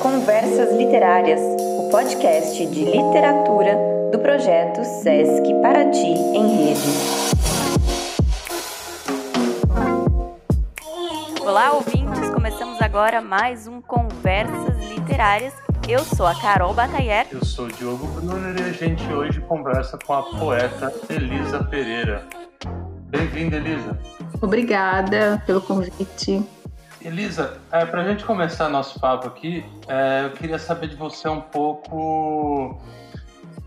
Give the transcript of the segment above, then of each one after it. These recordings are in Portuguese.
Conversas Literárias, o podcast de literatura do projeto Sesc Paraty em Rede. Olá, ouvintes! Começamos agora mais um Conversas Literárias. Eu sou a Carol Batayer. Eu sou o Diogo Brunner e a gente hoje conversa com a poeta Elisa Pereira. Bem-vinda, Elisa. Obrigada pelo convite. Elisa, é, para a gente começar nosso papo aqui, é, eu queria saber de você um pouco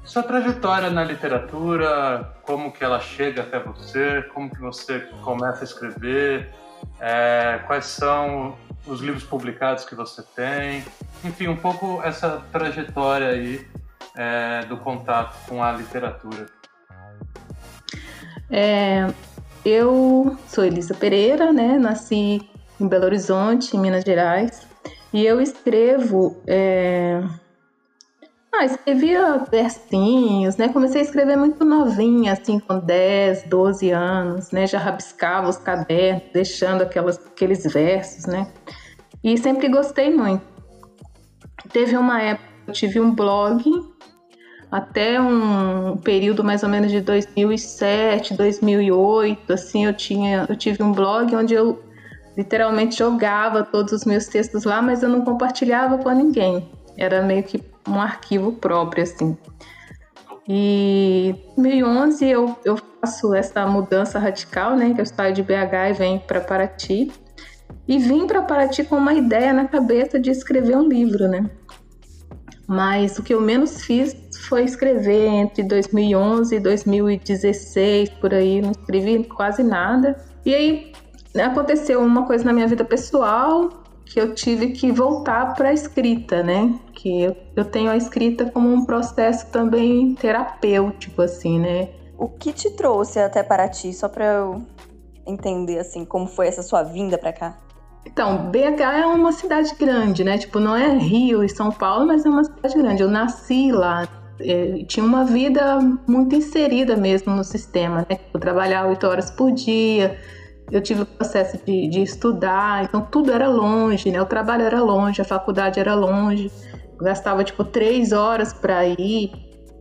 sua trajetória na literatura, como que ela chega até você, como que você começa a escrever, é, quais são os livros publicados que você tem, enfim, um pouco essa trajetória aí é, do contato com a literatura. É, eu sou Elisa Pereira, né? Nasci em Belo Horizonte, em Minas Gerais. E eu escrevo. É... Ah, escrevia versinhos, né? Comecei a escrever muito novinha, assim, com 10, 12 anos, né? Já rabiscava os cadernos, deixando aquelas, aqueles versos, né? E sempre gostei muito. Teve uma época, eu tive um blog, até um período mais ou menos de 2007, 2008, assim, eu tinha, eu tive um blog onde eu literalmente jogava todos os meus textos lá, mas eu não compartilhava com ninguém. Era meio que um arquivo próprio, assim. E em 2011 eu, eu faço essa mudança radical, né? Que eu saio de BH e venho para Paraty. E vim para Paraty com uma ideia na cabeça de escrever um livro, né? Mas o que eu menos fiz foi escrever entre 2011 e 2016, por aí, não escrevi quase nada. E aí aconteceu uma coisa na minha vida pessoal que eu tive que voltar para a escrita, né? Que eu, eu tenho a escrita como um processo também terapêutico, assim, né? O que te trouxe até Paraty, só para eu entender, assim, como foi essa sua vinda para cá? Então, BH é uma cidade grande, né? Tipo, não é Rio e São Paulo, mas é uma cidade grande. Eu nasci lá, é, tinha uma vida muito inserida mesmo no sistema, né? Eu trabalhava oito horas por dia, eu tive o processo de, de estudar, então tudo era longe, né? O trabalho era longe, a faculdade era longe. Gastava tipo três horas para ir,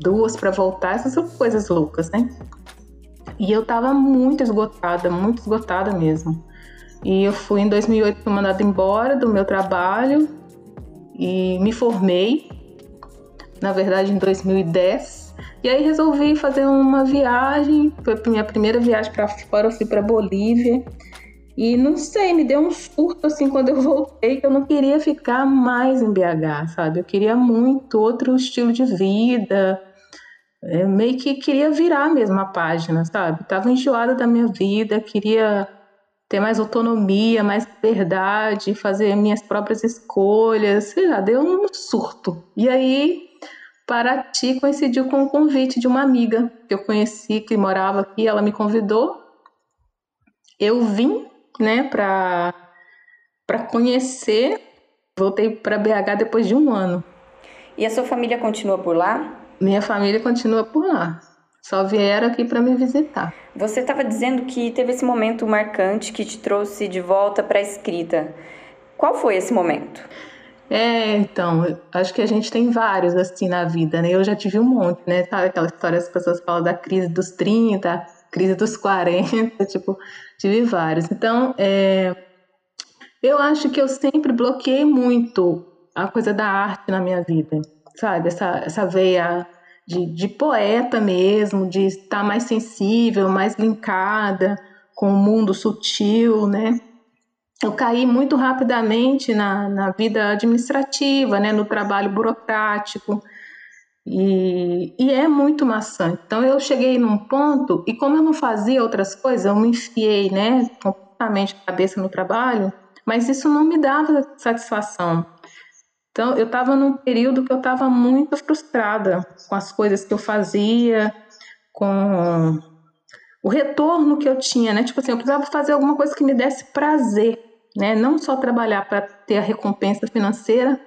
duas para voltar, essas são coisas loucas, né? E eu tava muito esgotada, muito esgotada mesmo. E eu fui em 2008 fui mandada embora do meu trabalho e me formei, na verdade em 2010 e aí resolvi fazer uma viagem, foi a minha primeira viagem para fora, eu fui para Bolívia. E não sei, me deu um surto assim quando eu voltei que eu não queria ficar mais em BH, sabe? Eu queria muito outro estilo de vida. Eu meio que queria virar mesmo a página, sabe? Tava enjoada da minha vida, queria ter mais autonomia, mais liberdade, fazer minhas próprias escolhas, sei lá, deu um surto. E aí Paraty coincidiu com o convite de uma amiga que eu conheci, que morava aqui, ela me convidou. Eu vim, né, para para conhecer. Voltei para BH depois de um ano. E a sua família continua por lá? Minha família continua por lá. Só vieram aqui para me visitar. Você estava dizendo que teve esse momento marcante que te trouxe de volta para a escrita. Qual foi esse momento? É, então, acho que a gente tem vários assim na vida, né? Eu já tive um monte, né? Sabe aquela história as pessoas falam da crise dos 30, crise dos 40, tipo, tive vários. Então, é, eu acho que eu sempre bloqueei muito a coisa da arte na minha vida, sabe? Essa, essa veia de, de poeta mesmo, de estar mais sensível, mais linkada com o mundo sutil, né? Eu caí muito rapidamente na, na vida administrativa, né, no trabalho burocrático, e, e, é muito maçante. Então eu cheguei num ponto, e como eu não fazia outras coisas, eu me enfiei né, completamente a cabeça no trabalho, mas isso não me dava satisfação. Então eu estava num período que eu estava muito frustrada com as coisas que eu fazia, com o retorno que eu tinha, né? Tipo assim, eu precisava fazer alguma coisa que me desse prazer né? Não só trabalhar para ter a recompensa financeira,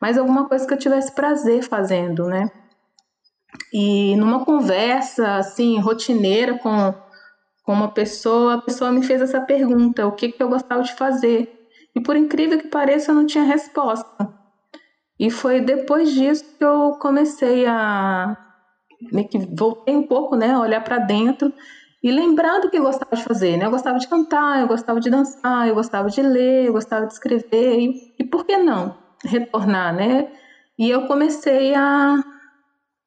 mas alguma coisa que eu tivesse prazer fazendo, né? E numa conversa assim rotineira com, com uma pessoa, a pessoa me fez essa pergunta: o que que eu gostava de fazer? E por incrível que pareça, eu não tinha resposta. E foi depois disso que eu comecei a meio que voltei um pouco, né, olhar para dentro e lembrar do que eu gostava de fazer, né? Eu gostava de cantar, eu gostava de dançar, eu gostava de ler, eu gostava de escrever e, e por que não retornar, né? E eu comecei a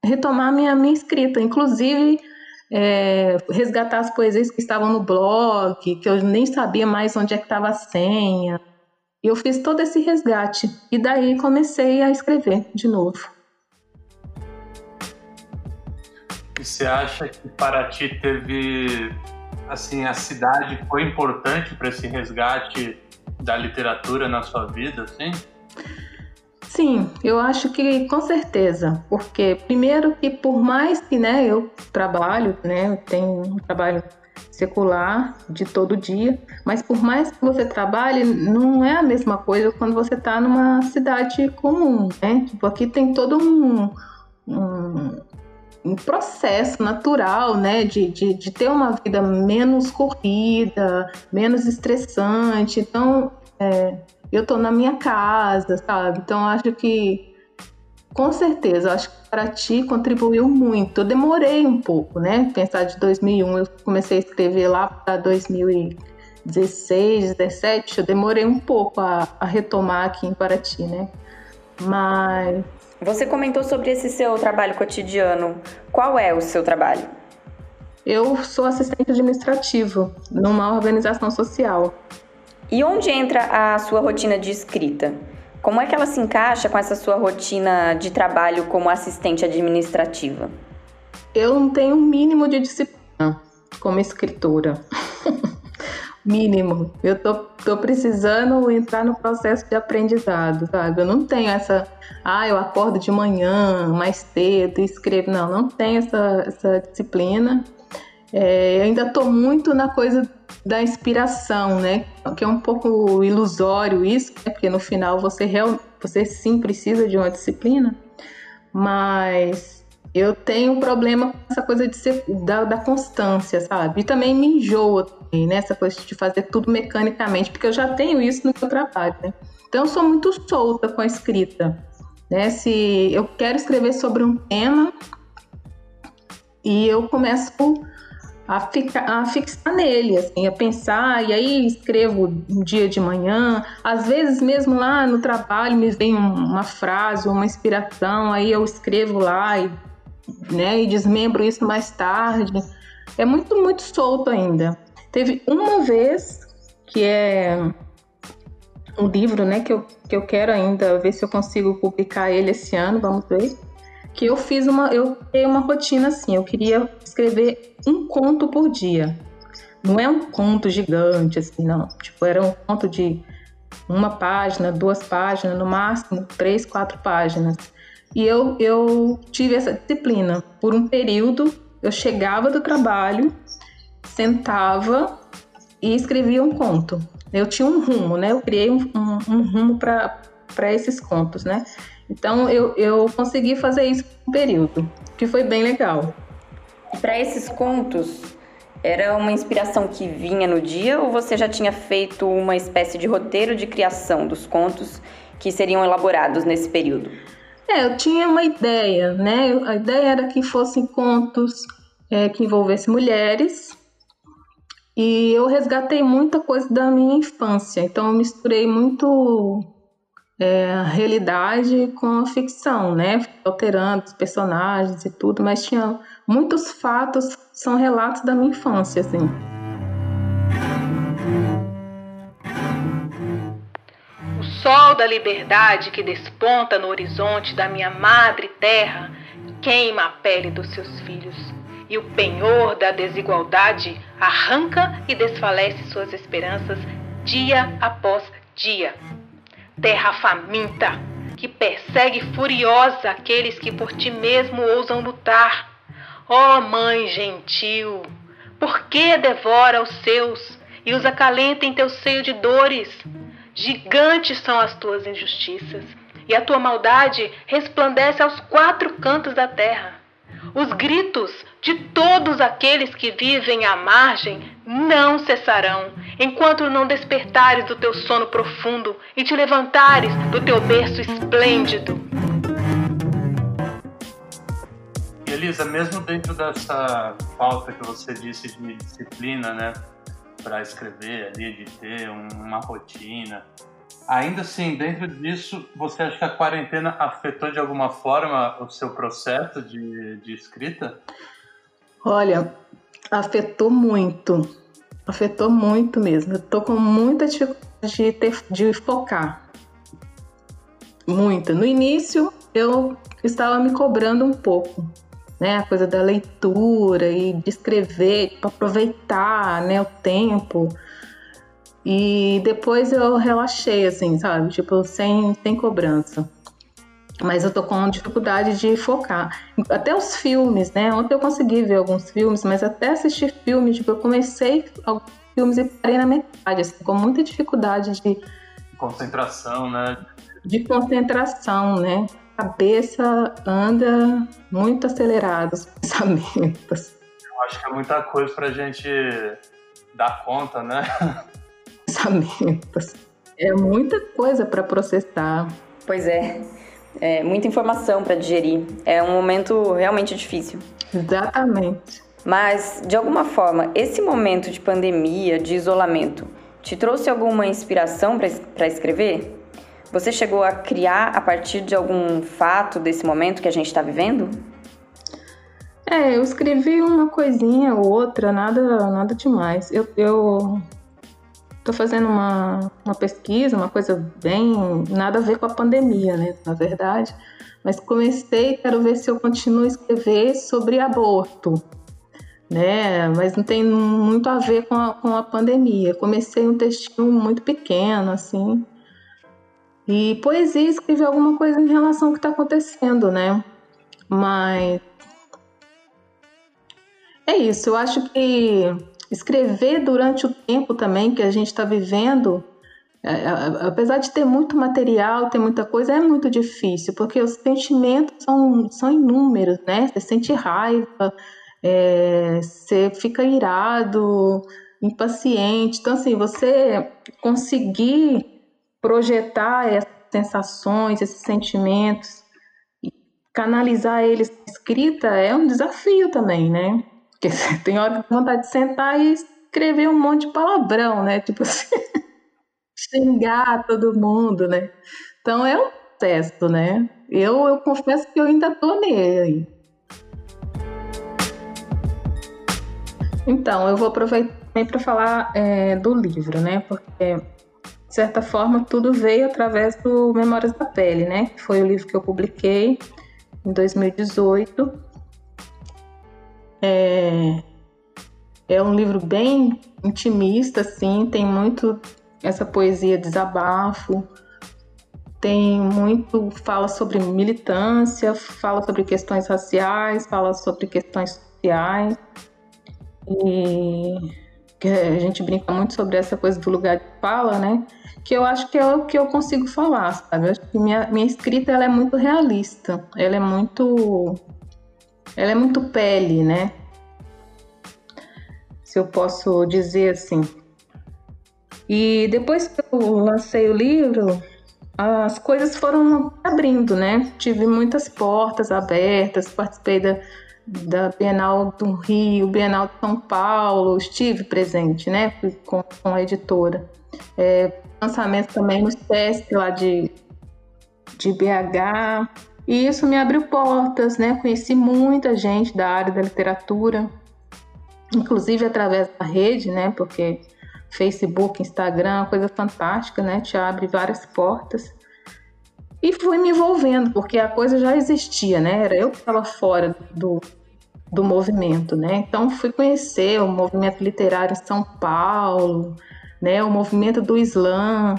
retomar minha minha escrita, inclusive é, resgatar as poesias que estavam no blog, que eu nem sabia mais onde é que estava a senha. E eu fiz todo esse resgate e daí comecei a escrever de novo. E você acha que Paraty teve, assim, a cidade foi importante para esse resgate da literatura na sua vida, assim? Sim, eu acho que com certeza, porque primeiro que por mais que, né, eu trabalho, né, eu tenho um trabalho secular de todo dia, mas por mais que você trabalhe, não é a mesma coisa quando você está numa cidade comum, né? Tipo, aqui tem todo um, um, um processo natural, né, de, de, de, ter uma vida menos corrida, menos estressante. Então, é, eu tô na minha casa, sabe? Então, acho que, com certeza, acho que para ti contribuiu muito. Eu demorei um pouco, né? Pensar de 2001, eu comecei a escrever lá para 2016, 17, eu demorei um pouco a, a retomar aqui em Paraty, né? Mas você comentou sobre esse seu trabalho cotidiano. Qual é o seu trabalho? Eu sou assistente administrativo numa organização social. E onde entra a sua rotina de escrita? Como é que ela se encaixa com essa sua rotina de trabalho como assistente administrativa? Eu não tenho um mínimo de disciplina como escritora. mínimo. Eu tô, tô precisando entrar no processo de aprendizado, sabe? Eu não tenho essa, ah, eu acordo de manhã, mais cedo escrevo. Não, não tenho essa, essa disciplina. É, ainda tô muito na coisa da inspiração, né? Que é um pouco ilusório isso, né? porque no final você, real, você sim precisa de uma disciplina, mas eu tenho um problema com essa coisa de ser, da, da constância, sabe? E também me enjoa também, né? Essa coisa de fazer tudo mecanicamente, porque eu já tenho isso no meu trabalho, né? Então eu sou muito solta com a escrita, né? Se eu quero escrever sobre um tema e eu começo a, ficar, a fixar nele, assim, a pensar, e aí escrevo um dia de manhã, às vezes mesmo lá no trabalho me vem uma frase, uma inspiração, aí eu escrevo lá e né? E desmembro isso mais tarde. É muito, muito solto ainda. Teve uma vez que é um livro, né, que eu, que eu quero ainda ver se eu consigo publicar ele esse ano, vamos ver. Que eu fiz uma, eu criei uma rotina assim, eu queria escrever um conto por dia. Não é um conto gigante, assim, não. Tipo, era um conto de uma página, duas páginas, no máximo três, quatro páginas. E eu, eu tive essa disciplina. Por um período, eu chegava do trabalho, sentava e escrevia um conto. Eu tinha um rumo, né? Eu criei um, um, um rumo para esses contos, né? Então eu, eu consegui fazer isso por um período, que foi bem legal. Para esses contos, era uma inspiração que vinha no dia ou você já tinha feito uma espécie de roteiro de criação dos contos que seriam elaborados nesse período? É, eu tinha uma ideia, né? A ideia era que fossem contos é, que envolvessem mulheres. E eu resgatei muita coisa da minha infância. Então eu misturei muito é, a realidade com a ficção, né? Alterando os personagens e tudo, mas tinha muitos fatos, são relatos da minha infância, assim. Sol da liberdade que desponta no horizonte da minha madre terra queima a pele dos seus filhos, e o penhor da desigualdade arranca e desfalece suas esperanças dia após dia. Terra faminta, que persegue furiosa aqueles que por ti mesmo ousam lutar. Ó oh, mãe gentil, por que devora os seus e os acalenta em teu seio de dores? Gigantes são as tuas injustiças, e a tua maldade resplandece aos quatro cantos da terra. Os gritos de todos aqueles que vivem à margem não cessarão, enquanto não despertares do teu sono profundo e te levantares do teu berço esplêndido. Elisa, mesmo dentro dessa falta que você disse de disciplina, né? Para escrever ali, de ter uma rotina, ainda assim, dentro disso, você acha que a quarentena afetou de alguma forma o seu processo de, de escrita? Olha, afetou muito. Afetou muito mesmo. Eu tô com muita dificuldade de, ter, de focar. Muita. No início, eu estava me cobrando um pouco, né? A coisa da leitura e de escrever, para aproveitar, né, o tempo. E depois eu relaxei, assim, sabe? Tipo, sem, sem cobrança. Mas eu tô com dificuldade de focar. Até os filmes, né? Ontem eu consegui ver alguns filmes, mas até assistir filmes, tipo, eu comecei alguns filmes e parei na metade, assim, com muita dificuldade de. Concentração, né? De concentração, né? A cabeça anda muito acelerada, os pensamentos. Eu acho que é muita coisa pra gente dar conta, né? Pensamentos. É muita coisa para processar. Pois é. É muita informação para digerir. É um momento realmente difícil. Exatamente. Mas, de alguma forma, esse momento de pandemia, de isolamento, te trouxe alguma inspiração para escrever? Você chegou a criar a partir de algum fato desse momento que a gente está vivendo? É, eu escrevi uma coisinha ou outra, nada, nada demais. Eu, eu tô fazendo uma, uma pesquisa, uma coisa bem. nada a ver com a pandemia, né? Na verdade. Mas comecei, quero ver se eu continuo a escrever sobre aborto né? Mas não tem muito a ver com a, com a pandemia. Comecei um textinho muito pequeno, assim. E poesia, escrevi alguma coisa em relação ao que está acontecendo, né? Mas é isso. Eu acho que escrever durante o tempo também que a gente está vivendo, é, é, apesar de ter muito material, ter muita coisa, é muito difícil, porque os sentimentos são, são inúmeros, né? Você sente raiva, é, você fica irado, impaciente. Então, assim, você conseguir projetar essas sensações, esses sentimentos, canalizar eles escrita é um desafio também, né? Porque você tem hora que vontade de sentar e escrever um monte de palavrão, né? Tipo assim, xingar todo mundo, né? Então é um processo, né? Eu, eu confesso que eu ainda tô nele. Então, eu vou aproveitar também para falar é, do livro, né? Porque, de certa forma, tudo veio através do Memórias da Pele, né? Que foi o livro que eu publiquei em 2018. É, é um livro bem intimista, assim, tem muito essa poesia desabafo, tem muito fala sobre militância, fala sobre questões raciais, fala sobre questões sociais. E que a gente brinca muito sobre essa coisa do lugar de fala, né? Que eu acho que é o que eu consigo falar, sabe? Eu acho que minha, minha escrita ela é muito realista, ela é muito. Ela é muito pele, né? Se eu posso dizer assim. E depois que eu lancei o livro, as coisas foram abrindo, né? Tive muitas portas abertas, participei da, da Bienal do Rio, Bienal de São Paulo, estive presente, né, com, com a editora. É, lançamento também no SESC lá de, de BH, e isso me abriu portas, né, conheci muita gente da área da literatura, inclusive através da rede, né, porque Facebook, Instagram, coisa fantástica, né, te abre várias portas. E fui me envolvendo, porque a coisa já existia, né? Era eu que estava fora do, do movimento, né? Então fui conhecer o movimento literário em São Paulo, né? O movimento do Islã,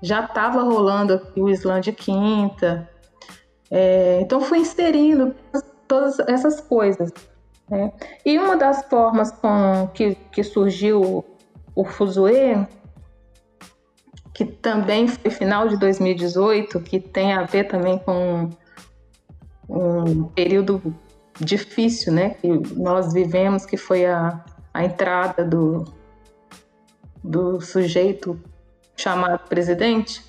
já estava rolando aqui o Islã de Quinta. É, então fui inserindo todas essas coisas. Né? E uma das formas com que, que surgiu o Fuzue que também foi final de 2018, que tem a ver também com um período difícil, né, que nós vivemos, que foi a, a entrada do, do sujeito chamado presidente,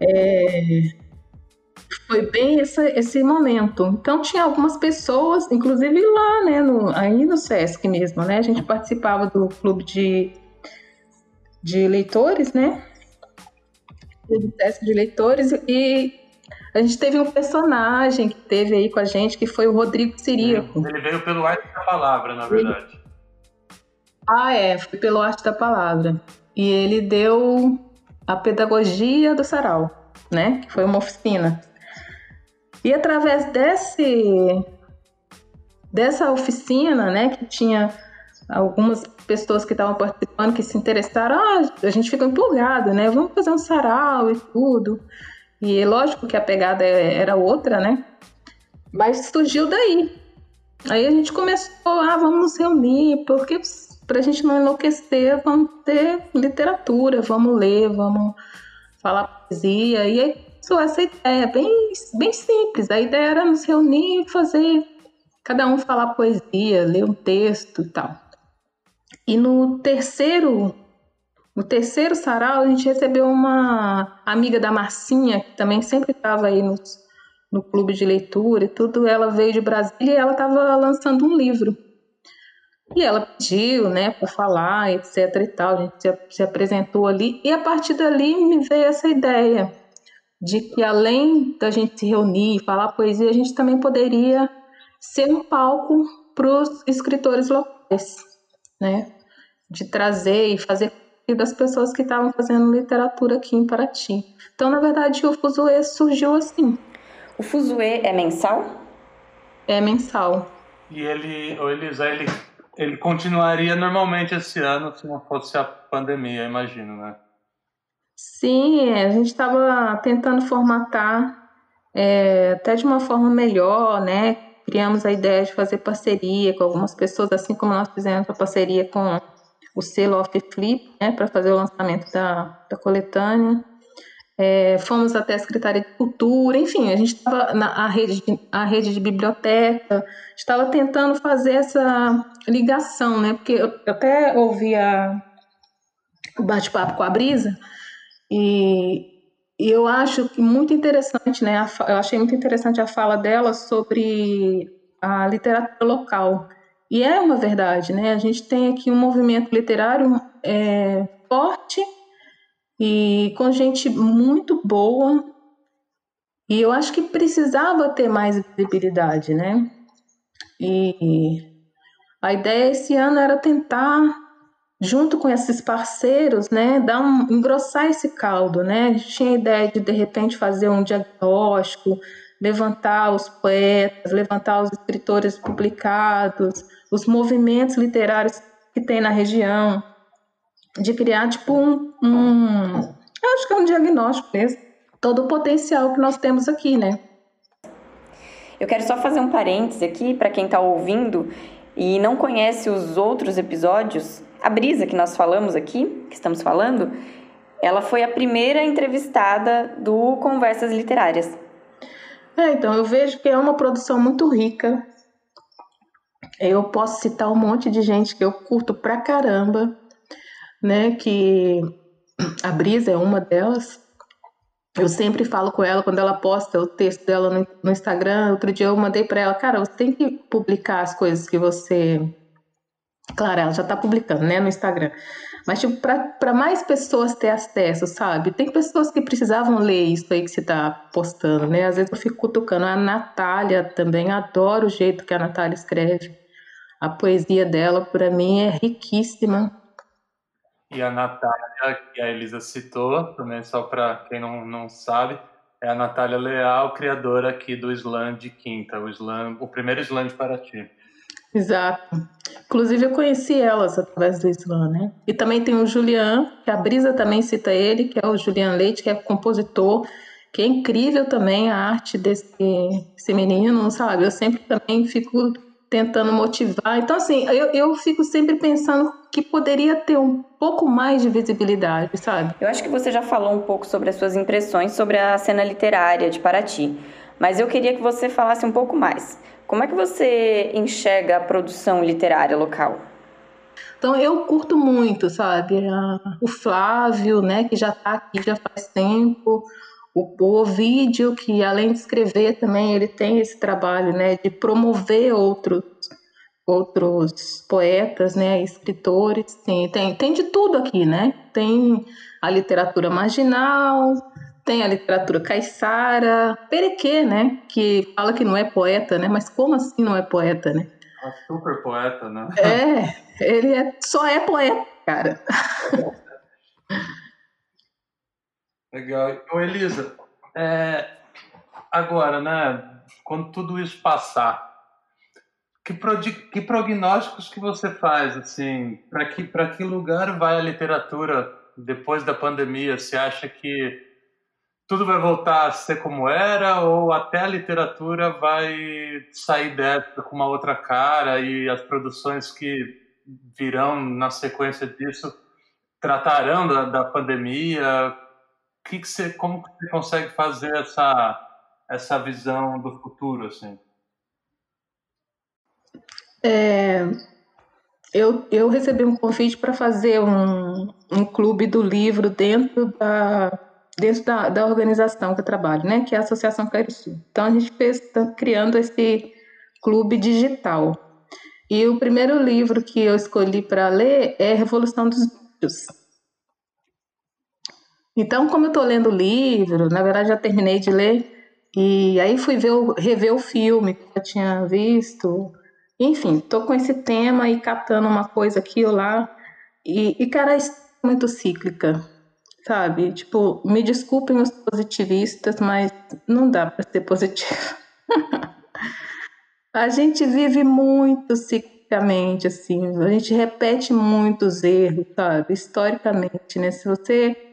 é, Foi bem esse, esse momento. Então tinha algumas pessoas, inclusive lá, né, no, aí no Sesc mesmo, né? A gente participava do clube de, de leitores, né? Do Sesc de leitores e a gente teve um personagem que teve aí com a gente, que foi o Rodrigo Siríaco. Ele veio pelo arte da palavra, na verdade. Ah, é, foi pelo arte da palavra. E ele deu a pedagogia do sarau, né? Que foi uma oficina. E através desse dessa oficina, né, que tinha algumas pessoas que estavam participando que se interessaram, ah, a gente ficou empolgado, né? Vamos fazer um sarau e tudo. E lógico que a pegada era outra, né? Mas surgiu daí. Aí a gente começou, ah, vamos nos reunir, porque para a gente não enlouquecer, vamos ter literatura, vamos ler, vamos falar poesia. E aí começou essa ideia, bem, bem simples. A ideia era nos reunir e fazer, cada um falar poesia, ler um texto e tal. E no terceiro no terceiro sarau, a gente recebeu uma amiga da Marcinha, que também sempre estava aí no, no clube de leitura e tudo. Ela veio de Brasília e ela estava lançando um livro. E ela pediu, né, para falar, etc e tal. A gente se, se apresentou ali. E a partir dali me veio essa ideia de que além da gente se reunir e falar poesia, a gente também poderia ser um palco para os escritores locais, né? De trazer e fazer e das pessoas que estavam fazendo literatura aqui em Paraty. Então, na verdade, o Fuzue surgiu assim. O Fuzue é mensal? É mensal. E ele, o Elisa, ele, ele continuaria normalmente esse ano se não fosse a pandemia, imagino, né? Sim, a gente estava tentando formatar é, até de uma forma melhor, né? Criamos a ideia de fazer parceria com algumas pessoas, assim como nós fizemos a parceria com o selo Off Flip, né, para fazer o lançamento da, da coletânea. É, fomos até a Secretaria de Cultura, enfim, a gente estava na rede, de, a rede de biblioteca, estava tentando fazer essa ligação, né? Porque eu, eu até ouvi a, o bate-papo com a Brisa e, eu acho muito interessante, né? Eu achei muito interessante a fala dela sobre a literatura local. E é uma verdade, né? A gente tem aqui um movimento literário é, forte e com gente muito boa. E eu acho que precisava ter mais visibilidade, né? E a ideia esse ano era tentar, junto com esses parceiros, né, dar um, engrossar esse caldo, né? A gente tinha a ideia de de repente fazer um diagnóstico, levantar os poetas, levantar os escritores publicados, os movimentos literários que tem na região, de criar tipo um, um eu acho que é um diagnóstico mesmo, todo o potencial que nós temos aqui, né? Eu quero só fazer um parêntese aqui para quem está ouvindo e não conhece os outros episódios. A Brisa que nós falamos aqui, que estamos falando, ela foi a primeira entrevistada do Conversas Literárias. É, então eu vejo que é uma produção muito rica, eu posso citar um monte de gente que eu curto pra caramba, né? Que a Brisa é uma delas. Eu sempre falo com ela quando ela posta o texto dela no, Instagram. Outro dia eu mandei para ela, cara, você tem que publicar as coisas que você. Claro, ela já tá publicando, né, no Instagram. Mas, tipo, para mais pessoas ter acesso, sabe? Tem pessoas que precisavam ler isso aí que você tá postando, né? Às vezes eu fico cutucando. A Natália também, adoro o jeito que a Natália escreve. A poesia dela, para mim, é riquíssima. E a Natália, que a Elisa citou, também só para quem não, não sabe, é a Natália Leal, criadora aqui do Slam de Quinta, o, slam, o primeiro Slam de Paraty. Exato. Inclusive eu conheci elas através do Slam, né? E também tem o Julian, que a Brisa também cita ele, que é o Julian Leite, que é compositor, que é incrível também a arte desse, desse menino, sabe? Eu sempre também fico tentando motivar. Então, assim, eu, eu fico sempre pensando que poderia ter um pouco mais de visibilidade, sabe? Eu acho que você já falou um pouco sobre as suas impressões sobre a cena literária de Paraty, mas eu queria que você falasse um pouco mais. Como é que você enxerga a produção literária local? Então eu curto muito, sabe? O Flávio, né, que já está aqui já faz tempo, o, o Ovídio, que além de escrever também, ele tem esse trabalho, né, de promover outros outros poetas, né, escritores, tem, tem, tem de tudo aqui, né? Tem a literatura marginal, tem a literatura caiçara, Perequê, né, que fala que não é poeta, né? Mas como assim não é poeta, né? É super poeta, né? É, ele é, só é poeta, cara. Legal. Ô, Elisa, é, agora, né, quando tudo isso passar, que, que prognósticos que você faz, assim, para que, que lugar vai a literatura depois da pandemia? Você acha que tudo vai voltar a ser como era ou até a literatura vai sair dessa com uma outra cara e as produções que virão na sequência disso tratarão da, da pandemia? Que que você, como que você consegue fazer essa, essa visão do futuro, assim? É, eu, eu recebi um convite para fazer um, um clube do livro dentro da, dentro da, da organização que eu trabalho, né, que é a Associação Cairiçu. Então a gente fez, está criando esse clube digital. E o primeiro livro que eu escolhi para ler é Revolução dos Bichos. Então, como eu estou lendo o livro, na verdade já terminei de ler, e aí fui ver rever o filme que eu tinha visto. Enfim, estou com esse tema e catando uma coisa aqui ou lá. E, e cara, é muito cíclica sabe? Tipo, me desculpem os positivistas, mas não dá para ser positivo. a gente vive muito ciclicamente, assim, a gente repete muitos erros, sabe? Historicamente, né? Se você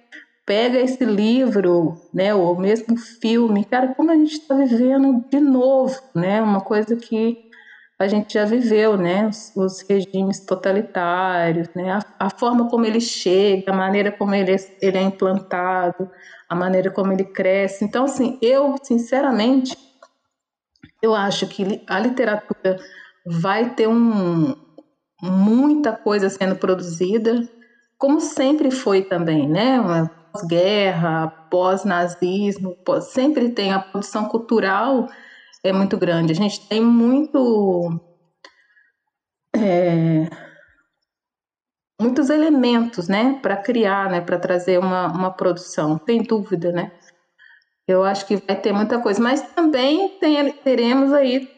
pega esse livro, né, ou mesmo filme, cara, como a gente está vivendo de novo, né? Uma coisa que a gente já viveu, né? Os, os regimes totalitários, né? A, a, forma como ele chega, a maneira como ele, ele é implantado, a maneira como ele cresce. Então, assim, eu, sinceramente, eu acho que a literatura vai ter um, muita coisa sendo produzida, como sempre foi também, né? Pós-guerra, pós-nazismo, pós, sempre tem a produção cultural é muito grande. A gente tem muito. É, muitos elementos, né, para criar, né, para trazer uma, uma produção, sem dúvida, né. Eu acho que vai ter muita coisa, mas também tem, teremos aí,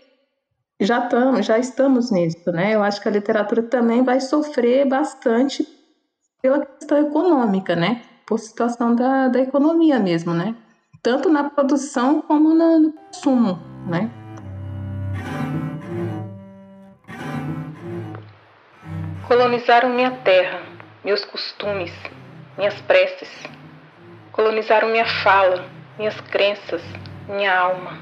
já estamos, já estamos nisso, né. Eu acho que a literatura também vai sofrer bastante pela questão econômica, né, por situação da, da economia mesmo, né, tanto na produção como no consumo né? Colonizaram minha terra, meus costumes, minhas preces. Colonizaram minha fala, minhas crenças, minha alma.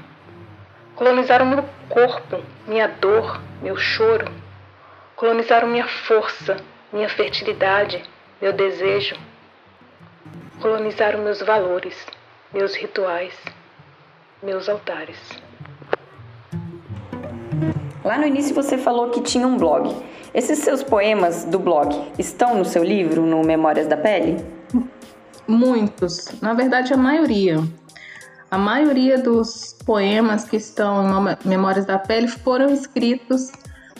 Colonizaram meu corpo, minha dor, meu choro. Colonizaram minha força, minha fertilidade, meu desejo. Colonizaram meus valores, meus rituais, meus altares. Lá no início você falou que tinha um blog. Esses seus poemas do blog estão no seu livro, no Memórias da Pele? Muitos, na verdade a maioria. A maioria dos poemas que estão no Memórias da Pele foram escritos,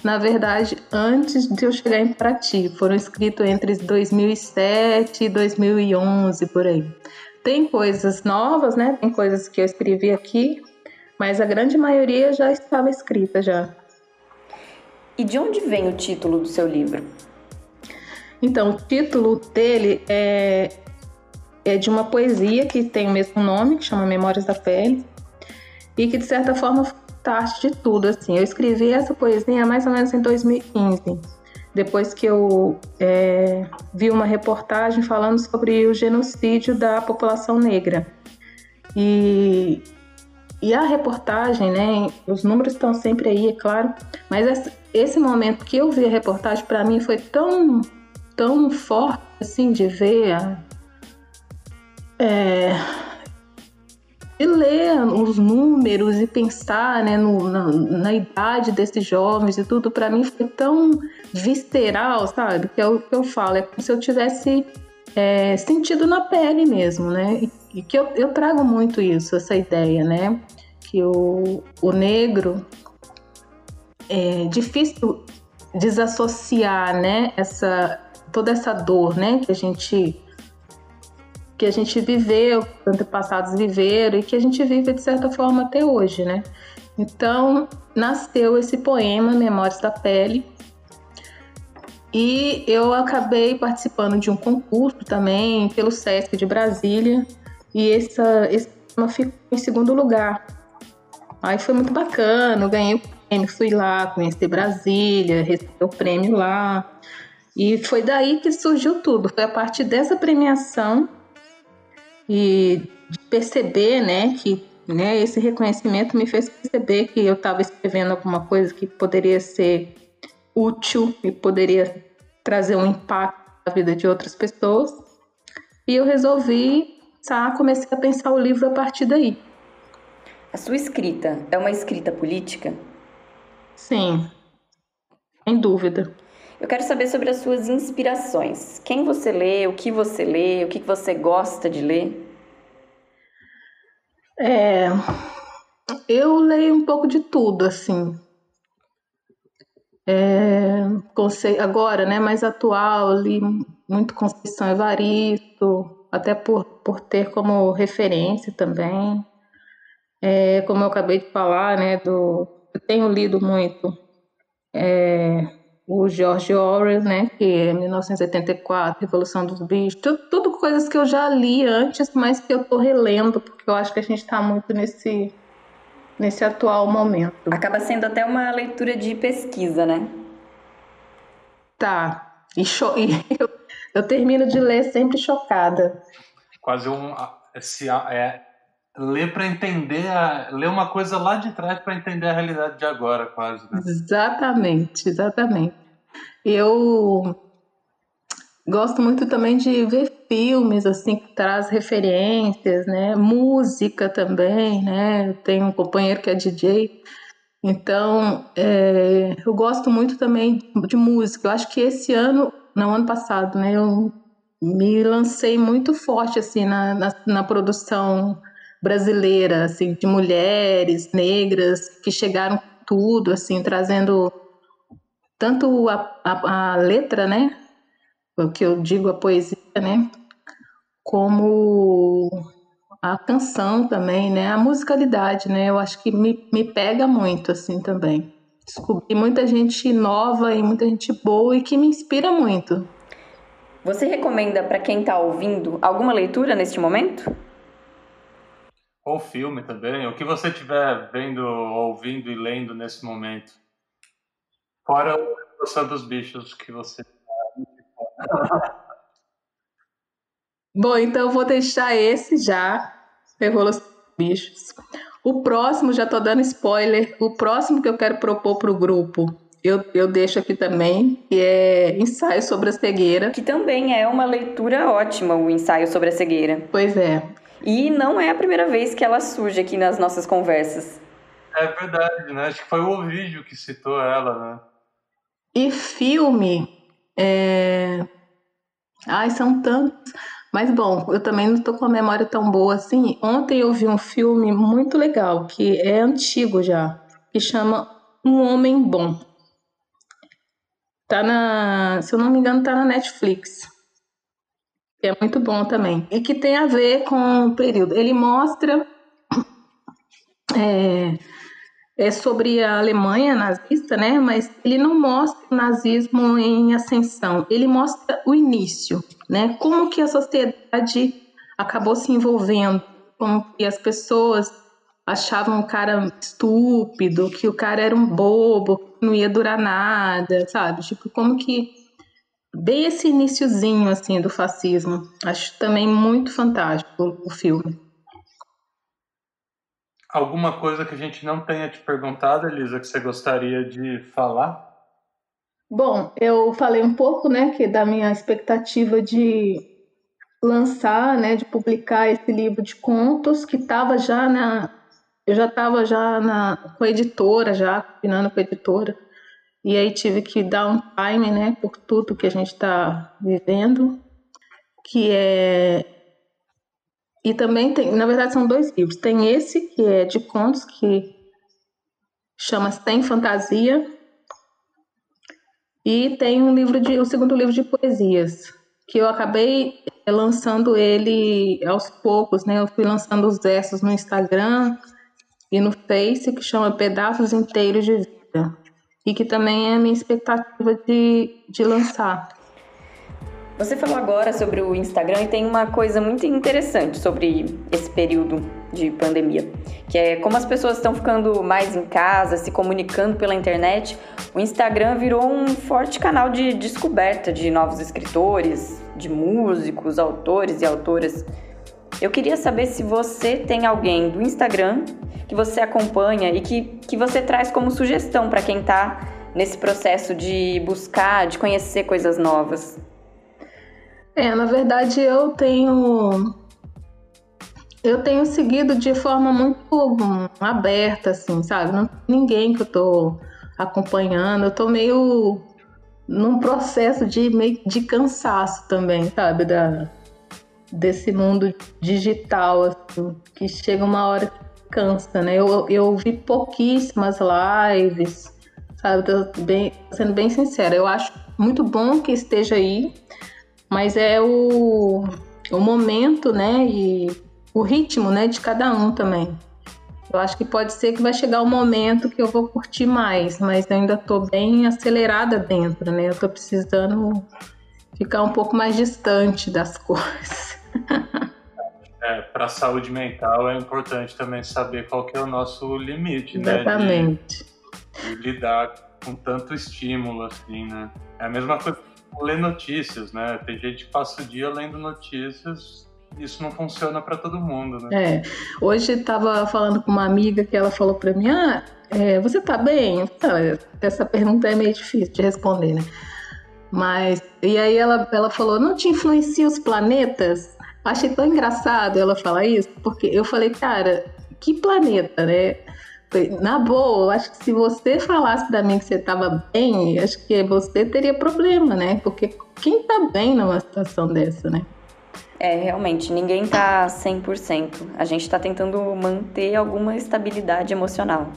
na verdade, antes de eu chegar em Paraty. Foram escritos entre 2007 e 2011, por aí. Tem coisas novas, né? Tem coisas que eu escrevi aqui, mas a grande maioria já estava escrita já. E de onde vem o título do seu livro? Então, o título dele é, é de uma poesia que tem o mesmo nome, que chama Memórias da Pele, e que de certa forma parte de tudo. Assim, eu escrevi essa poesia mais ou menos em 2015, depois que eu é, vi uma reportagem falando sobre o genocídio da população negra. E e a reportagem, né? Os números estão sempre aí, é claro, mas esse momento que eu vi a reportagem para mim foi tão, tão forte assim de ver, a, é, de ler os números e pensar, né, no, na, na idade desses jovens e tudo. Para mim foi tão visceral, sabe? Que é o que eu falo, é como se eu tivesse é, sentido na pele mesmo, né? e que eu, eu trago muito isso, essa ideia, né? Que o, o negro é difícil desassociar, né? Essa, toda essa dor, né? Que a gente que a gente viveu, que antepassados viveram e que a gente vive de certa forma até hoje, né? Então nasceu esse poema Memórias da Pele e eu acabei participando de um concurso também pelo SESC de Brasília e essa, esse poema ficou em segundo lugar. Aí foi muito bacana, eu ganhei o prêmio, fui lá conhecer Brasília, recebi o prêmio lá. E foi daí que surgiu tudo. Foi a partir dessa premiação e de perceber, né, que né, esse reconhecimento me fez perceber que eu estava escrevendo alguma coisa que poderia ser útil e poderia trazer um impacto na vida de outras pessoas. E eu resolvi, tá, comecei a pensar o livro a partir daí. A sua escrita é uma escrita política? Sim, sem dúvida. Eu quero saber sobre as suas inspirações. Quem você lê, o que você lê, o que você gosta de ler? É, eu leio um pouco de tudo, assim. É, agora, né, mais atual, li muito Conceição Evaristo, até por, por ter como referência também. É, como eu acabei de falar, né, do, eu tenho lido muito é, o George Orwell, né, que é 1984, Revolução dos Bichos, tudo, tudo, coisas que eu já li antes, mas que eu tô relendo, porque eu acho que a gente está muito nesse, nesse atual momento. Acaba sendo até uma leitura de pesquisa, né? Tá. E, e eu, eu, termino de ler sempre chocada. Quase um. Esse, é, ler para entender, a, ler uma coisa lá de trás para entender a realidade de agora, quase. Né? Exatamente, exatamente. Eu gosto muito também de ver filmes assim que traz referências, né? Música também, né? Eu tenho um companheiro que é DJ, então é, eu gosto muito também de música. Eu acho que esse ano, não ano passado, né? Eu me lancei muito forte assim na, na, na produção brasileira, assim, de mulheres negras que chegaram tudo, assim, trazendo tanto a, a, a letra, né, o que eu digo a poesia, né, como a canção também, né, a musicalidade, né, eu acho que me, me pega muito, assim, também. Descobri muita gente nova e muita gente boa e que me inspira muito. Você recomenda para quem está ouvindo alguma leitura neste momento? Ou filme também, o que você estiver vendo, ouvindo e lendo nesse momento. Fora a Revolução dos Bichos que você. Bom, então eu vou deixar esse já, Revolução dos Bichos. O próximo, já tô dando spoiler, o próximo que eu quero propor para o grupo, eu, eu deixo aqui também, que é Ensaio sobre a Cegueira. Que também é uma leitura ótima, o Ensaio sobre a Cegueira. Pois é. E não é a primeira vez que ela surge aqui nas nossas conversas. É verdade, né? Acho que foi o vídeo que citou ela, né? E filme. É... Ai, são tantos. Mas bom, eu também não tô com a memória tão boa assim. Ontem eu vi um filme muito legal, que é antigo já, que chama Um Homem Bom. Tá na. Se eu não me engano, tá na Netflix é muito bom também. E que tem a ver com o período. Ele mostra é, é sobre a Alemanha nazista, né? Mas ele não mostra o nazismo em ascensão. Ele mostra o início, né? Como que a sociedade acabou se envolvendo, como que as pessoas achavam o cara estúpido, que o cara era um bobo, que não ia durar nada, sabe? Tipo, como que bem esse iníciozinho assim do fascismo. Acho também muito fantástico o filme. Alguma coisa que a gente não tenha te perguntado, Elisa, que você gostaria de falar? Bom, eu falei um pouco, né, que da minha expectativa de lançar, né, de publicar esse livro de contos que estava já na eu já estava já na com a editora já, combinando com a editora e aí tive que dar um time, né, por tudo que a gente está vivendo, que é E também tem, na verdade, são dois livros. Tem esse que é de contos, que chama Sem Fantasia. E tem um livro de, o segundo livro de poesias, que eu acabei lançando ele aos poucos, né? Eu fui lançando os versos no Instagram e no Face, que chama Pedaços Inteiros de Vida. E que também é a minha expectativa de, de lançar. Você falou agora sobre o Instagram e tem uma coisa muito interessante sobre esse período de pandemia, que é como as pessoas estão ficando mais em casa, se comunicando pela internet. O Instagram virou um forte canal de descoberta de novos escritores, de músicos, autores e autoras. Eu queria saber se você tem alguém do Instagram que você acompanha e que, que você traz como sugestão para quem está nesse processo de buscar, de conhecer coisas novas. É, na verdade eu tenho eu tenho seguido de forma muito aberta, assim, sabe? Não ninguém que eu tô acompanhando, eu tô meio num processo de meio de cansaço também, sabe? Da, desse mundo digital, assim, que chega uma hora que cansa, né? Eu, eu vi pouquíssimas lives, sabe? Tô bem, sendo bem sincera, eu acho muito bom que esteja aí, mas é o, o momento, né, e o ritmo, né, de cada um também. Eu acho que pode ser que vai chegar um momento que eu vou curtir mais, mas eu ainda estou bem acelerada dentro, né? Eu estou precisando ficar um pouco mais distante das coisas. É, para a saúde mental é importante também saber qual que é o nosso limite, Exatamente. né? Exatamente. De, lidar com tanto estímulo, assim, né? É a mesma coisa ler notícias, né? Tem gente que passa o dia lendo notícias isso não funciona para todo mundo, né? É. Hoje estava falando com uma amiga que ela falou para mim: Ah, é, você tá bem? essa pergunta é meio difícil de responder, né? Mas, e aí ela, ela falou: Não te influencia os planetas? Achei tão engraçado ela falar isso, porque eu falei, cara, que planeta, né? Na boa, eu acho que se você falasse para mim que você estava bem, acho que você teria problema, né? Porque quem tá bem numa situação dessa, né? É, realmente, ninguém tá 100%. A gente tá tentando manter alguma estabilidade emocional.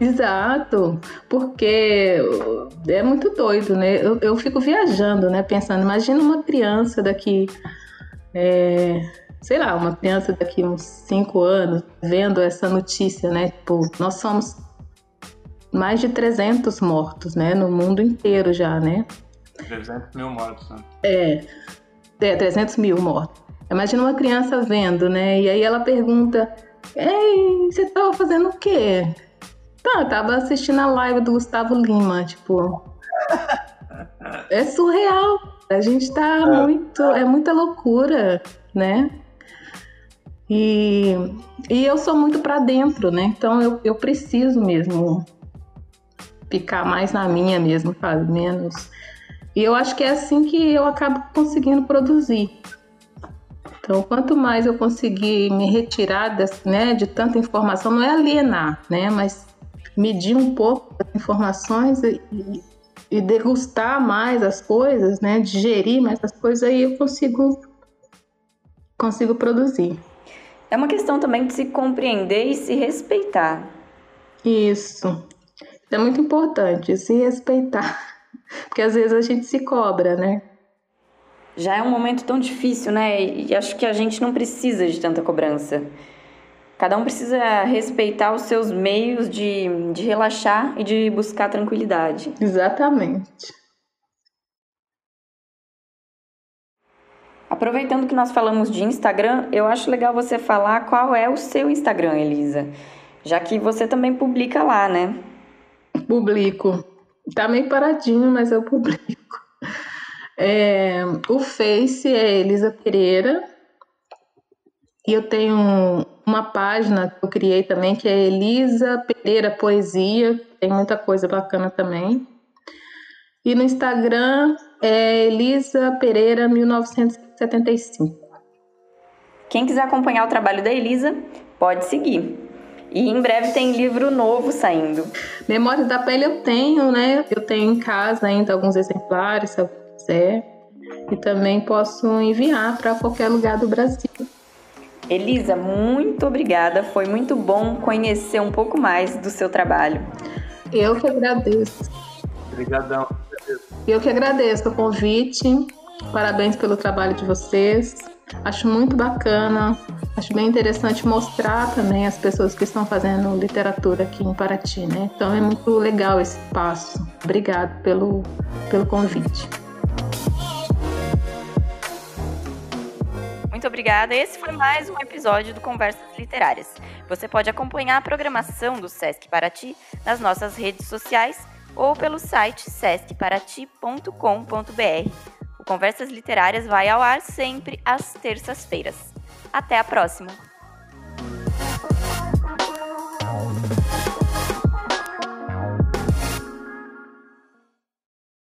Exato, porque é muito doido, né? Eu, eu fico viajando, né? Pensando, imagina uma criança daqui é, sei lá, uma criança daqui uns 5 anos vendo essa notícia, né? Tipo, nós somos mais de 300 mortos, né? No mundo inteiro já, né? 300 mil mortos, né? É, é 300 mil mortos. Imagina uma criança vendo, né? E aí ela pergunta: Ei, você tava fazendo o quê? Tá, tava assistindo a live do Gustavo Lima, tipo. é surreal. A gente tá é. muito. É muita loucura, né? E, e eu sou muito para dentro, né? Então eu, eu preciso mesmo ficar mais na minha mesmo, sabe? Menos. E eu acho que é assim que eu acabo conseguindo produzir. Então, quanto mais eu conseguir me retirar das, né, de tanta informação, não é alienar, né? Mas medir um pouco as informações e, e degustar mais as coisas, né? Digerir mais as coisas, aí eu consigo, consigo produzir. É uma questão também de se compreender e se respeitar. Isso. É muito importante, se respeitar. Porque às vezes a gente se cobra, né? Já é um momento tão difícil, né? E acho que a gente não precisa de tanta cobrança. Cada um precisa respeitar os seus meios de, de relaxar e de buscar tranquilidade. Exatamente. Aproveitando que nós falamos de Instagram, eu acho legal você falar qual é o seu Instagram, Elisa. Já que você também publica lá, né? Publico. Tá meio paradinho, mas eu publico. É, o Face é Elisa Pereira. E eu tenho uma página que eu criei também, que é Elisa Pereira Poesia. Tem muita coisa bacana também. E no Instagram é Elisa Pereira 1975. Quem quiser acompanhar o trabalho da Elisa, pode seguir. E em breve tem livro novo saindo. Memórias da Pele eu tenho, né? Eu tenho em casa ainda alguns exemplares, se eu quiser. E também posso enviar para qualquer lugar do Brasil. Elisa, muito obrigada. Foi muito bom conhecer um pouco mais do seu trabalho. Eu que agradeço. Obrigadão. Eu que agradeço o convite. Parabéns pelo trabalho de vocês. Acho muito bacana, acho bem interessante mostrar também as pessoas que estão fazendo literatura aqui em Paraty, né? Então é muito legal esse passo. Obrigado pelo, pelo convite muito obrigada. Esse foi mais um episódio do Conversas Literárias. Você pode acompanhar a programação do Sesc Paraty nas nossas redes sociais ou pelo site sescparaty.com.br. O Conversas Literárias vai ao ar sempre às terças-feiras. Até a próxima!